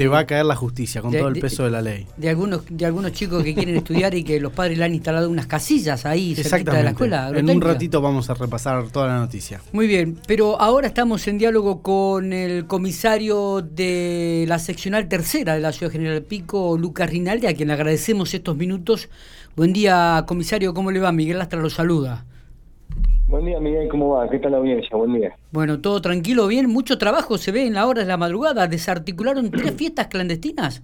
Te va a caer la justicia con todo el peso de la ley. De algunos, de algunos chicos que quieren estudiar y que los padres le han instalado unas casillas ahí cerquita de la escuela. En un ratito vamos a repasar toda la noticia. Muy bien, pero ahora estamos en diálogo con el comisario de la seccional tercera de la Ciudad General Pico, Lucas Rinaldi, a quien le agradecemos estos minutos. Buen día, comisario, ¿cómo le va? Miguel Lastra lo saluda. Buen día, Miguel, ¿cómo va? ¿Qué tal la audiencia? Buen día. Bueno, todo tranquilo, bien. Mucho trabajo se ve en la hora de la madrugada. ¿Desarticularon tres fiestas clandestinas?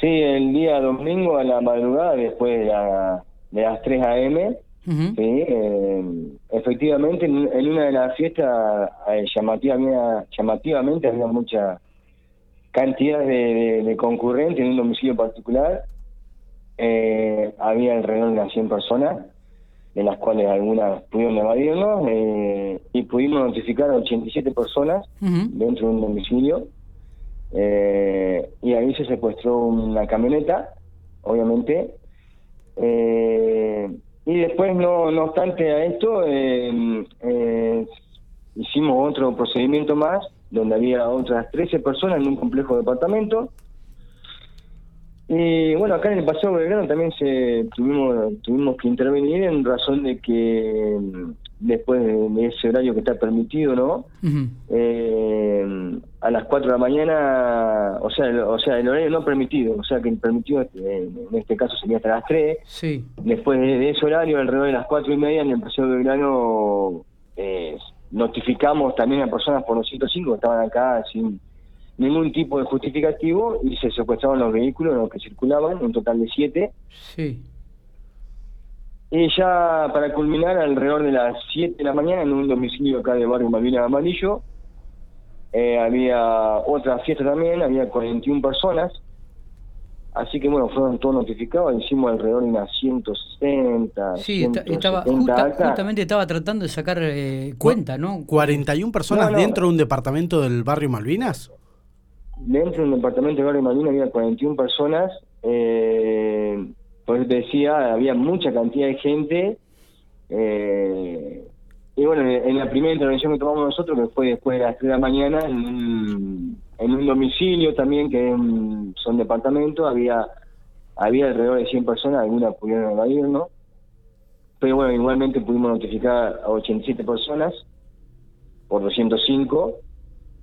Sí, el día domingo a la madrugada, después de, las 3 a.m., sí, eh, efectivamente, en, una de las fiestas eh, llamativamente había mucha cantidad de, concurrentes en un domicilio particular. Eh, había alrededor de unas 100 personas de las cuales algunas pudieron evadirnos, eh, y pudimos notificar a 87 personas dentro de un domicilio, eh, y ahí se secuestró una camioneta, obviamente, eh, y después, no, no obstante a esto, hicimos otro procedimiento más, donde había otras 13 personas en un complejo de departamento, y bueno, acá en el Paseo Belgrano también se tuvimos tuvimos que intervenir en razón de que mm, después de ese horario que está permitido, ¿no? eh, a las 4 de la mañana, o sea, o sea, el horario no permitido, o sea, que el permitido este, en este caso sería hasta las 3. Sí. Después de, ese horario, alrededor de las 4 y media, en el Paseo Belgrano eh, notificamos también a personas por los 105 que estaban acá sin ningún tipo de justificativo y se secuestraron los vehículos en los que circulaban, un total de siete. Sí. Y ya para culminar, alrededor de las 7 de la mañana, en un domicilio acá de barrio Malvina Amarillo, eh, había otra fiesta también, había 41 personas. Así que bueno, fueron todos notificados, hicimos alrededor de unas 160. Sí, estaba, justamente estaba tratando de sacar eh, cuenta, ¿no? ¿41 personas dentro de un departamento del barrio Malvinas? Dentro de un departamento de Barrio Malvina había 41 personas, eh, pues decía, había mucha cantidad de gente. Eh, y bueno, en la primera intervención que tomamos nosotros, que fue después de las 3 de la mañana, en un, en un domicilio también, que son departamentos, había había alrededor de 100 personas, algunas pudieron evadir, ¿no? Pero bueno, igualmente pudimos notificar a 87 personas por 205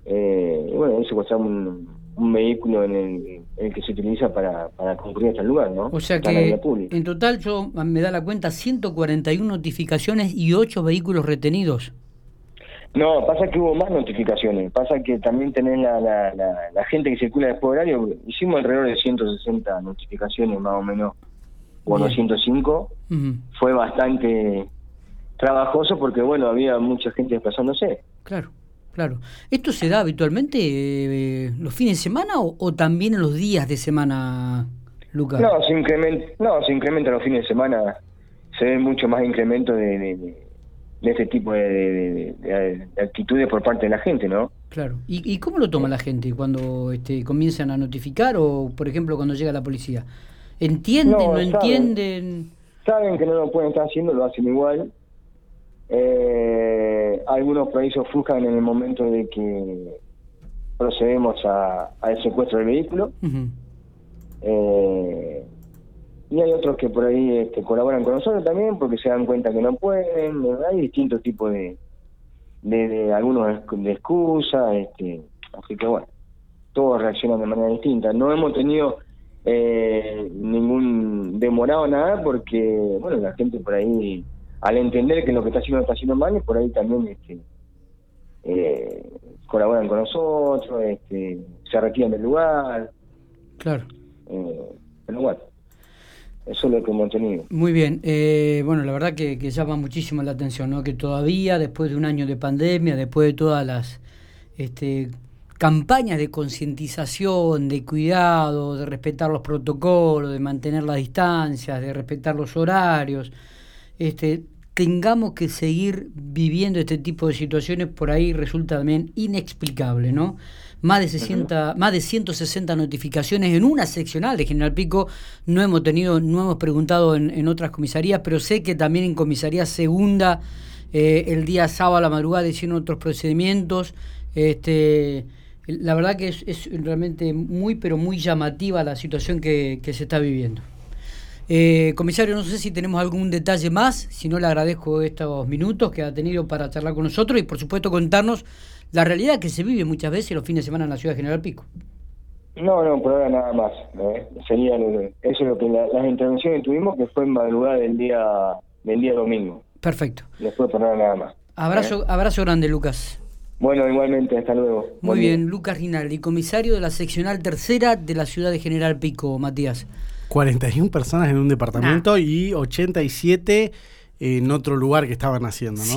eh, bueno, ahí secuestramos un, un vehículo en el, que se utiliza para, para concurrir a este lugar, ¿no? O sea que en total yo me da la cuenta 141 notificaciones y 8 vehículos retenidos. No, pasa que hubo más notificaciones, pasa que también tenés la, la, la, gente que circula después horario, hicimos alrededor de 160 notificaciones más o menos, o 105, fue bastante trabajoso porque bueno, había mucha gente desplazándose. Claro. Claro. ¿Esto se da habitualmente eh, los fines de semana o, también en los días de semana, Lucas? No, se incrementa, no, se incrementa los fines de semana. Se ve mucho más incremento de, de, este tipo de, actitudes por parte de la gente, ¿no? Claro. ¿Y, ¿Y, cómo lo toma la gente cuando este, comienzan a notificar o, por ejemplo, cuando llega la policía? ¿Entienden, no, no entienden? Saben que no lo pueden estar haciendo, lo hacen igual eh, algunos países ofuscan en el momento de que procedemos a, al secuestro del vehículo. eh, y hay otros que por ahí este, colaboran con nosotros también porque se dan cuenta que no pueden. Hay distintos tipos de, de, algunos de excusa. Este, así que bueno, todos reaccionan de manera distinta. No hemos tenido eh, ningún demorado nada porque, bueno, la gente por ahí al entender que lo que está haciendo está haciendo mal, y por ahí también este, eh, colaboran con nosotros, este, se retiran del lugar. Claro. Eh, pero bueno, eso es lo que hemos tenido. Muy bien. Eh, bueno, la verdad que, llama muchísimo la atención, ¿no? Que todavía, después de un año de pandemia, después de todas las este, campañas de concientización, de cuidado, de respetar los protocolos, de mantener las distancias, de respetar los horarios, este, tengamos que seguir viviendo este tipo de situaciones, por ahí resulta también inexplicable, ¿no? Más de, 60, más de 160 notificaciones en una seccional de General Pico, no hemos tenido, no hemos preguntado en, otras comisarías, pero sé que también en comisaría segunda, eh, el día sábado a la madrugada hicieron otros procedimientos, este, la verdad que es, realmente muy, pero muy llamativa la situación que, se está viviendo. Eh, comisario, no sé si tenemos algún detalle más, si no le agradezco estos minutos que ha tenido para charlar con nosotros y por supuesto contarnos la realidad que se vive muchas veces los fines de semana en la ciudad de General Pico. No, no, por ahora nada más. ¿eh? Sería eso es lo que las intervenciones tuvimos que fue en madrugada del día del día domingo. Perfecto. Después por ahora nada más. Abrazo, ¿eh? abrazo grande, Lucas. Bueno, igualmente, hasta luego. Muy bien, Lucas Rinaldi, comisario de la seccional tercera de la ciudad de General Pico, Matías. 41 personas en un departamento y 87 en otro lugar que estaban haciendo, ¿no?